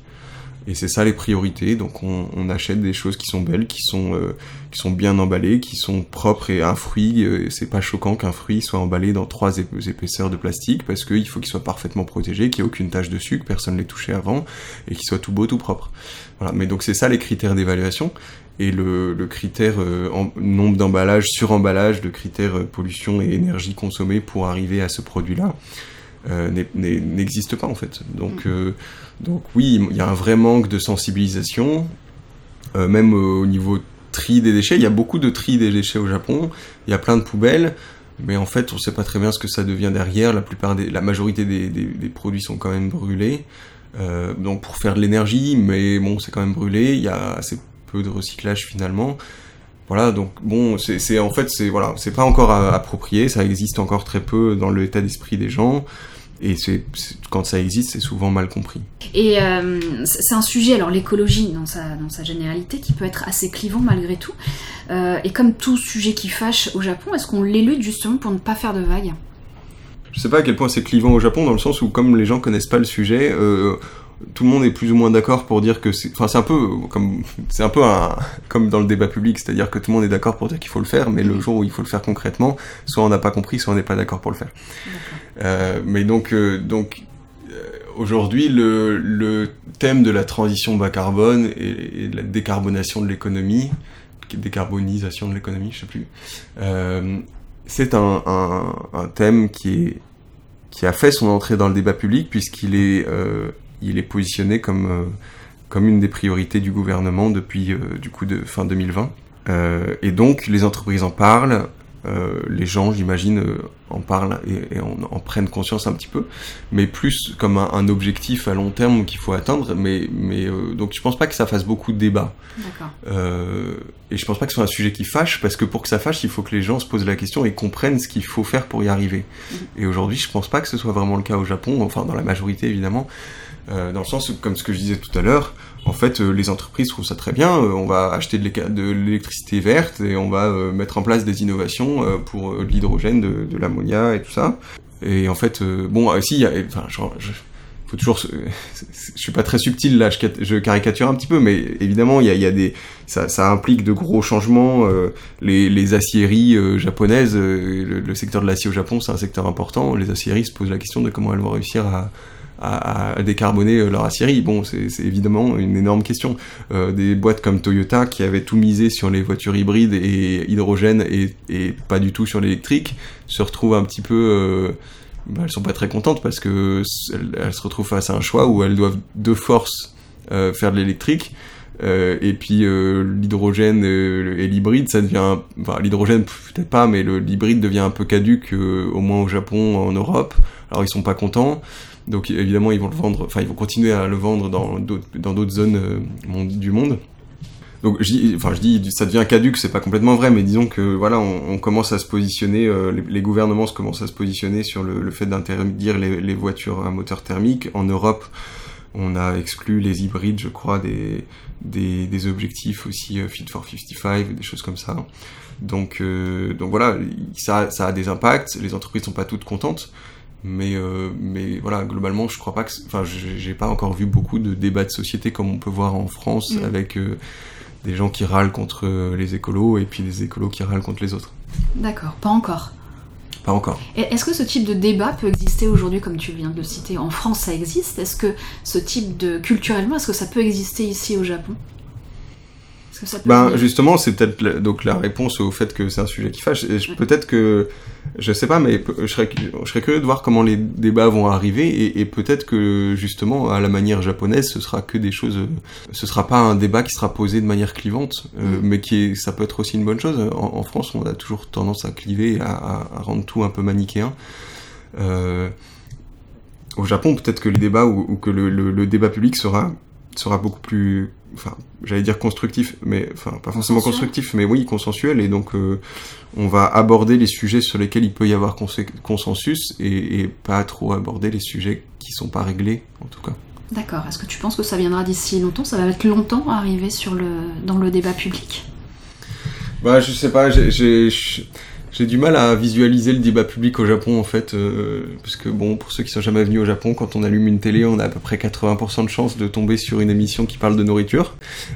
Et c'est ça les priorités. Donc on, on, achète des choses qui sont belles, qui sont euh, qui sont bien emballées, qui sont propres. Et un fruit, euh, c'est pas choquant qu'un fruit soit emballé dans trois épaisseurs de plastique parce qu'il faut qu'il soit parfaitement protégé, qu'il n'y ait aucune tache dessus, que personne l'ait touché avant, et qu'il soit tout beau, tout propre. Voilà. Mais donc c'est ça les critères d'évaluation. Et le, le critère euh, nombre d'emballages, sur-emballage, de critères euh, pollution et énergie consommée pour arriver à ce produit-là euh, n'existe pas en fait. Donc, mm. euh, donc oui, il y a un vrai manque de sensibilisation, euh, même au niveau tri des déchets. Il y a beaucoup de tri des déchets au Japon. Il y a plein de poubelles, mais en fait, on ne sait pas très bien ce que ça devient derrière. La plupart des, la majorité des, des, des produits sont quand même brûlés. Donc pour faire de l'énergie, mais bon, c'est quand même brûlé. Il y a assez peu de recyclage finalement. Voilà, donc bon, c'est en fait, c'est voilà, c'est pas encore approprié, ça existe encore très peu dans l'état d'esprit des gens. Et c'est quand ça existe, c'est souvent mal compris. Et euh, c'est un sujet, alors l'écologie dans sa, dans sa généralité, qui peut être assez clivant malgré tout. Euh, et comme tout sujet qui fâche au Japon, est-ce qu'on l'élude justement pour ne pas faire de vagues? Je sais pas à quel point c'est clivant au Japon, dans le sens où comme les gens connaissent pas le sujet, euh, tout le monde est plus ou moins d'accord pour dire que c'est, enfin c'est un peu comme c'est un peu un, comme dans le débat public, c'est-à-dire que tout le monde est d'accord pour dire qu'il faut le faire, mais le jour où il faut le faire concrètement, soit on n'a pas compris, soit on n'est pas d'accord pour le faire. Euh, mais donc euh, donc euh, aujourd'hui le, le thème de la transition bas carbone et, et de la décarbonation de l'économie, décarbonisation de l'économie, je sais plus, euh, c'est un, un, un thème qui est qui a fait son entrée dans le débat public puisqu'il est il est positionné comme, euh, comme une des priorités du gouvernement depuis euh, du coup de fin 2020. Euh, et donc les entreprises en parlent, les gens, j'imagine, en parlent et, et en, en, prennent conscience un petit peu, mais plus comme un, un objectif à long terme qu'il faut atteindre. Mais, mais donc je pense pas que ça fasse beaucoup de débats. et je pense pas que ce soit un sujet qui fâche, parce que pour que ça fâche, il faut que les gens se posent la question et comprennent ce qu'il faut faire pour y arriver. Mmh. Et aujourd'hui, je pense pas que ce soit vraiment le cas au Japon, enfin dans la majorité évidemment. Euh, dans le sens comme ce que je disais tout à l'heure, en fait, euh, les entreprises trouvent ça très bien. Euh, on va acheter de l'électricité verte et on va mettre en place des innovations pour de l'hydrogène, de, l'ammonia et tout ça. Et en fait, bon, aussi, il enfin, je, faut toujours, je suis pas très subtil là, je, caricature un petit peu, mais évidemment, il y a, des, ça, implique de gros changements. Les, les, aciéries japonaises, le, le, secteur de l'acier au Japon, c'est un secteur important. Les aciéries se posent la question de comment elles vont réussir à, à, décarboner leur aciérie. Bon, c'est évidemment une énorme question. Euh, des boîtes comme Toyota qui avaient tout misé sur les voitures hybrides et hydrogène et, pas du tout sur l'électrique se retrouvent un petit peu euh, bah, elles sont pas très contentes parce que elles, se retrouvent face à un choix où elles doivent de force euh, faire de l'électrique. Euh, et puis euh, l'hydrogène et l'hybride, ça devient, enfin l'hydrogène peut-être pas, mais l'hybride devient un peu caduque, euh, au moins au Japon, en Europe. Alors ils sont pas contents, donc évidemment ils vont le vendre, enfin ils vont continuer à le vendre dans d'autres dans d'autres zones euh, du monde donc je dis, enfin je dis, ça devient caduque, c'est pas complètement vrai, mais disons que voilà, on, commence à se positionner, euh, les, gouvernements commencent à se positionner sur le, fait d'interdire les, voitures à moteur thermique. En Europe, on a exclu les hybrides, je crois, des, des, des objectifs aussi euh, Fit for 55, des choses comme ça. Donc, euh, donc voilà, ça, ça a des impacts. Les entreprises sont pas toutes contentes mais euh, mais voilà globalement je crois pas que enfin j'ai pas encore vu beaucoup de débats de société comme on peut voir en France mmh. avec euh, des gens qui râlent contre euh, les écolos et puis des écolos qui râlent contre les autres. D'accord, pas encore. Pas encore. Est-ce que ce type de débat peut exister aujourd'hui, comme tu viens de le citer? En France, ça existe? Est-ce que ce type de culturellement, est-ce que ça peut exister ici au Japon? Ben, justement, c'est peut-être la, donc la réponse au fait que c'est un sujet qui fâche. Peut-être que, je sais pas, mais je serais, je serais curieux de voir comment les débats vont arriver et, et peut-être que justement, à la manière japonaise, ce sera que des choses. Ce sera pas un débat qui sera posé de manière clivante, euh, mm. mais qui est, ça peut être aussi une bonne chose. En, en, France, on a toujours tendance à cliver, à, à, à rendre tout un peu manichéen. Euh, au Japon, peut-être que les débats ou, ou que le, le, le débat public sera sera beaucoup plus, enfin, j'allais dire constructif, mais enfin pas forcément constructif, mais oui consensuel. Et donc, euh, on va aborder les sujets sur lesquels il peut y avoir consensus et, et, pas trop aborder les sujets qui sont pas réglés, en tout cas. D'accord. Est-ce que tu penses que ça viendra d'ici longtemps? Ça va mettre longtemps à arriver sur le dans le débat public? Bah, je sais pas. J'ai j'ai du mal à visualiser le débat public au Japon en fait, euh, parce que bon, pour ceux qui sont jamais venus au Japon, quand on allume une télé, on a à peu près 80% de chances de tomber sur une émission qui parle de nourriture,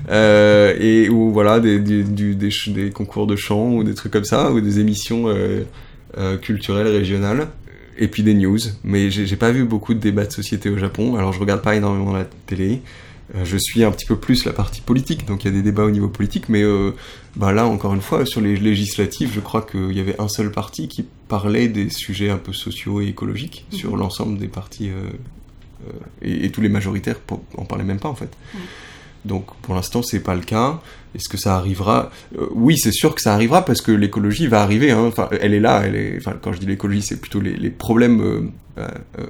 euh, et ou voilà des, des, des, concours de chant ou des trucs comme ça, ou des émissions euh, euh, culturelles régionales, et puis des news. Mais j'ai pas vu beaucoup de débats de société au Japon. Alors je regarde pas énormément la télé. Euh, je suis un petit peu plus la partie politique, donc il y a des débats au niveau politique, mais euh, bah là, encore une fois, sur les législatives, je crois qu'il y avait un seul parti qui parlait des sujets un peu sociaux et écologiques mhm. sur l'ensemble des partis, euh, et, tous les majoritaires en parlaient même pas en fait. Donc pour l'instant, c'est pas le cas. Est-ce que ça arrivera? Euh, Oui, c'est sûr que ça arrivera parce que l'écologie va arriver. Hein. Enfin, elle est là. Elle est. Enfin, quand je dis l'écologie, c'est plutôt les, les problèmes euh, euh,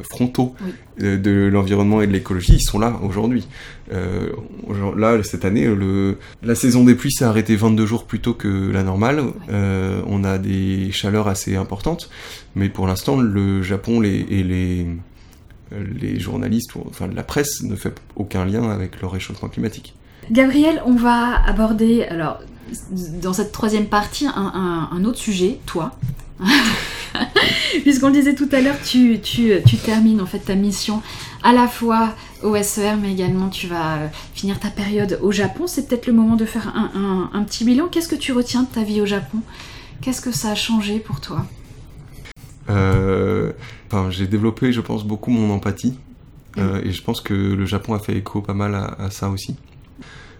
frontaux de l'environnement et de l'écologie. Ils sont là aujourd'hui. là, cette année, le, la saison des pluies s'est arrêtée 22 jours plus tôt que la normale. on a des chaleurs assez importantes, mais pour l'instant, le Japon les, et les les journalistes, ou, enfin la presse, ne fait aucun lien avec le réchauffement climatique. Gabriel, on va aborder, alors, dans cette troisième partie, un, autre sujet, toi. Puisqu'on le disait tout à l'heure, tu, termines en fait ta mission à la fois au SER, mais également tu vas finir ta période au Japon. C'est peut-être le moment de faire un, un petit bilan. Qu'est-ce que tu retiens de ta vie au Japon? Qu'est-ce que ça a changé pour toi? Euh, enfin, j'ai développé, je pense, beaucoup mon empathie. Euh, et je pense que le Japon a fait écho pas mal à, ça aussi.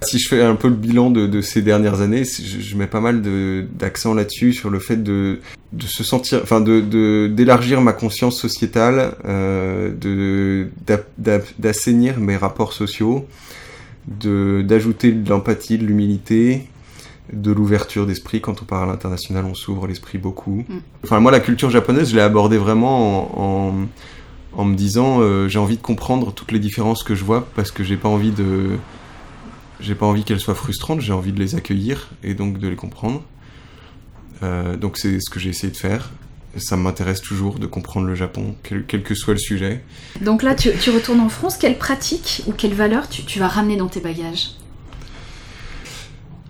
Si je fais un peu le bilan de, ces dernières années, je, mets pas mal d'accent là-dessus, sur le fait de, de se sentir, enfin, de d'élargir ma conscience sociétale, euh, d'assainir mes rapports sociaux, d'ajouter de l'empathie, de l'humilité, de l'ouverture d'esprit. Quand on parle à l'international, on s'ouvre l'esprit beaucoup. Mm. Enfin, moi, la culture japonaise, je l'ai abordée vraiment en, en, me disant, euh, j'ai envie de comprendre toutes les différences que je vois parce que j'ai pas envie de, j'ai pas envie qu'elles soient frustrantes. J'ai envie de les accueillir et donc de les comprendre. Euh, donc c'est ce que j'ai essayé de faire. Ça m'intéresse toujours de comprendre le Japon, quel, que soit le sujet. Donc là, tu, tu, retournes en France. Quelle pratique ou quelle valeur tu, tu vas ramener dans tes bagages?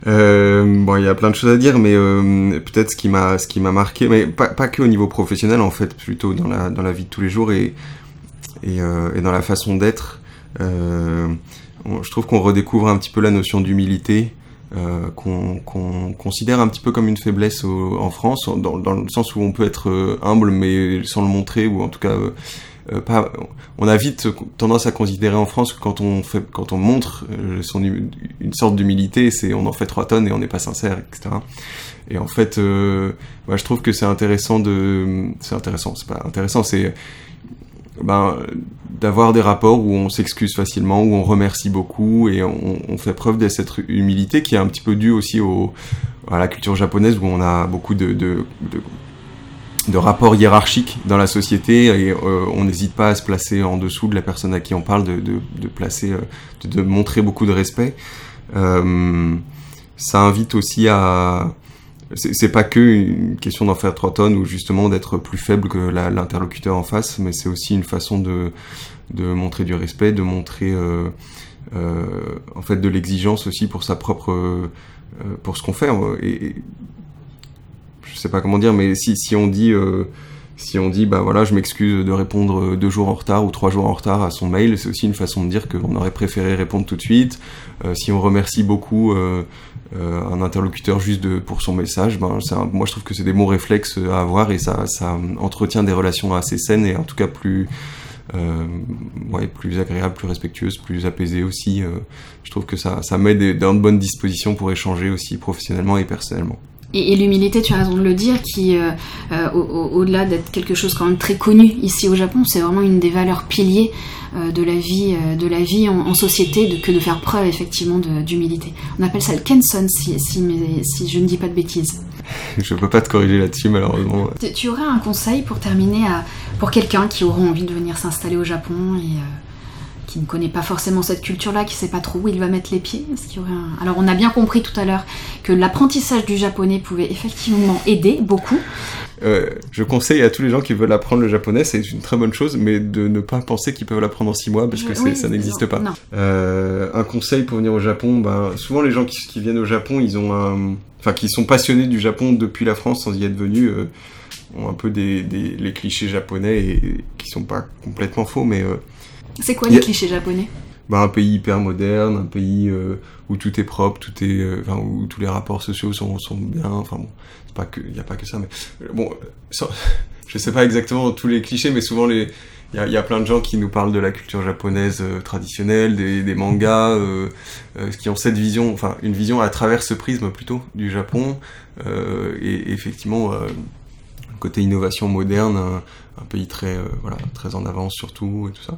Euh, bon, il y a plein de choses à dire, mais euh, peut-être ce qui m'a ce qui m'a marqué, mais pas, pas que au niveau professionnel en fait, plutôt dans la dans la vie de tous les jours et et, euh, dans la façon d'être. Je trouve qu'on redécouvre un petit peu la notion d'humilité. Qu'on considère un petit peu comme une faiblesse en France, dans, dans, le sens où on peut être humble mais sans le montrer, ou en tout cas euh, on a vite tendance à considérer en France que quand on montre euh, son, une sorte d'humilité, c'est on en fait trois tonnes et on n'est pas sincère, etc. Et en fait, euh, je trouve que c'est intéressant de, c'est intéressant, c'est pas intéressant, c'est ben, d'avoir des rapports où on s'excuse facilement, où on remercie beaucoup et on, fait preuve de cette humilité qui est un petit peu due aussi au, à la culture japonaise où on a beaucoup de de rapports hiérarchiques dans la société et euh, on n'hésite pas à se placer en dessous de la personne à qui on parle, de, de, de placer, euh, de, montrer beaucoup de respect. Euh, ça invite aussi à c'est pas que une question d'en faire trois tonnes ou justement d'être plus faible que l'interlocuteur en face, mais c'est aussi une façon de, de montrer du respect, de montrer euh, en fait de l'exigence aussi pour sa propre pour ce qu'on fait. Je sais pas comment dire, mais si, si on dit, euh, si on dit, bah voilà, je m'excuse de répondre deux jours en retard ou trois jours en retard à son mail, c'est aussi une façon de dire qu'on aurait préféré répondre tout de suite. Euh, si on remercie beaucoup euh, un interlocuteur juste pour son message, ben, moi je trouve que c'est des bons réflexes à avoir et ça, ça entretient des relations assez saines et en tout cas plus, euh, ouais, plus agréable, plus respectueuse, plus apaisée aussi. Euh, je trouve que ça, ça met dans de bonnes dispositions pour échanger aussi professionnellement et personnellement. Et, l'humilité, tu as raison de le dire, qui, euh, euh, au-delà d'être quelque chose quand même très connu ici au Japon, c'est vraiment une des valeurs piliers euh, de la vie, de la vie en, société, de, que de faire preuve effectivement d'humilité. On appelle ça le kenson, si, si, je ne dis pas de bêtises. je peux pas te corriger là-dessus, malheureusement. Tu, aurais un conseil pour terminer à, pour quelqu'un qui aurait envie de venir s'installer au Japon et qui ne connaît pas forcément cette culture-là, qui sait pas trop où il va mettre les pieds. Est-ce qu'il y aurait un- Alors on a bien compris tout à l'heure que l'apprentissage du japonais pouvait effectivement aider beaucoup. Euh, je conseille à tous les gens qui veulent apprendre le japonais, c'est une très bonne chose, mais de ne pas penser qu'ils peuvent l'apprendre en six mois parce que oui, ça n'existe pas. Euh, un conseil pour venir au Japon, ben, souvent les gens qui, qui viennent au Japon, ils ont un, enfin qui sont passionnés du Japon depuis la France sans y être venus, euh, ont un peu des, des- les clichés japonais et, qui sont pas complètement faux, mais euh, C'est quoi les a- clichés japonais ben, un pays hyper moderne, un pays euh, où tout est propre, tout est, euh, enfin, où tous les rapports sociaux sont, sont bien. Enfin bon, c'est pas que, il y a pas que ça, mais euh, bon, ça- je sais pas exactement tous les clichés, mais souvent les, il y a, y a plein de gens qui nous parlent de la culture japonaise euh, traditionnelle, des, des mangas, qui ont cette vision, enfin une vision à travers ce prisme plutôt du Japon, et, effectivement. côté innovation moderne, un, un pays très voilà très en avance surtout et tout ça.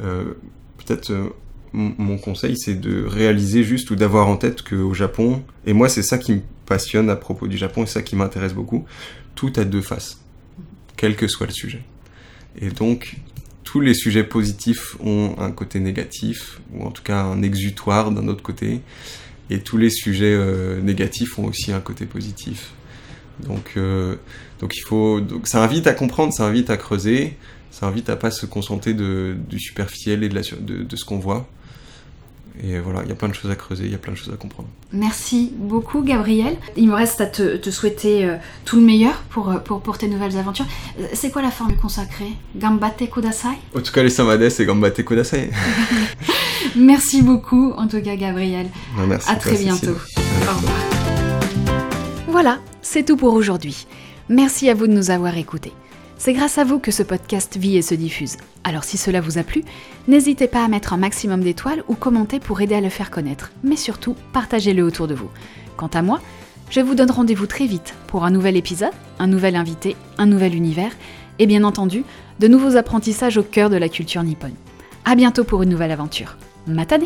Euh, Peut-être euh, mon conseil c'est de réaliser juste ou d'avoir en tête qu'au Japon, et moi c'est ça qui me passionne à propos du Japon et ça qui m'intéresse beaucoup, tout a deux faces, quel que soit le sujet. Et donc tous les sujets positifs ont un côté négatif, ou en tout cas un exutoire d'un autre côté, et tous les sujets euh, négatifs ont aussi un côté positif. Donc, donc il faut, donc ça invite à comprendre, ça invite à creuser, ça invite à pas se contenter de, du superficiel et de, la, de, de ce qu'on voit. Et voilà, il y a plein de choses à creuser, il y a plein de choses à comprendre. Merci beaucoup, Gabriel. Il me reste à te, te souhaiter euh, tout le meilleur pour, euh, pour, pour tes nouvelles aventures. Euh, C'est quoi la formule consacrée Gambate kudasai? En tout cas, les samades et Gambate Kodasai. Merci beaucoup, en tout cas, Gabriel. Ouais, Merci. À très bientôt. Au revoir. Voilà, c'est tout pour aujourd'hui. Merci à vous de nous avoir écoutés. C'est grâce à vous que ce podcast vit et se diffuse. Alors si cela vous a plu, n'hésitez pas à mettre un maximum d'étoiles ou commenter pour aider à le faire connaître. Mais surtout, partagez-le autour de vous. Quant à moi, je vous donne rendez-vous très vite pour un nouvel épisode, un nouvel invité, un nouvel univers et bien entendu, de nouveaux apprentissages au cœur de la culture nippone. À bientôt pour une nouvelle aventure. Matane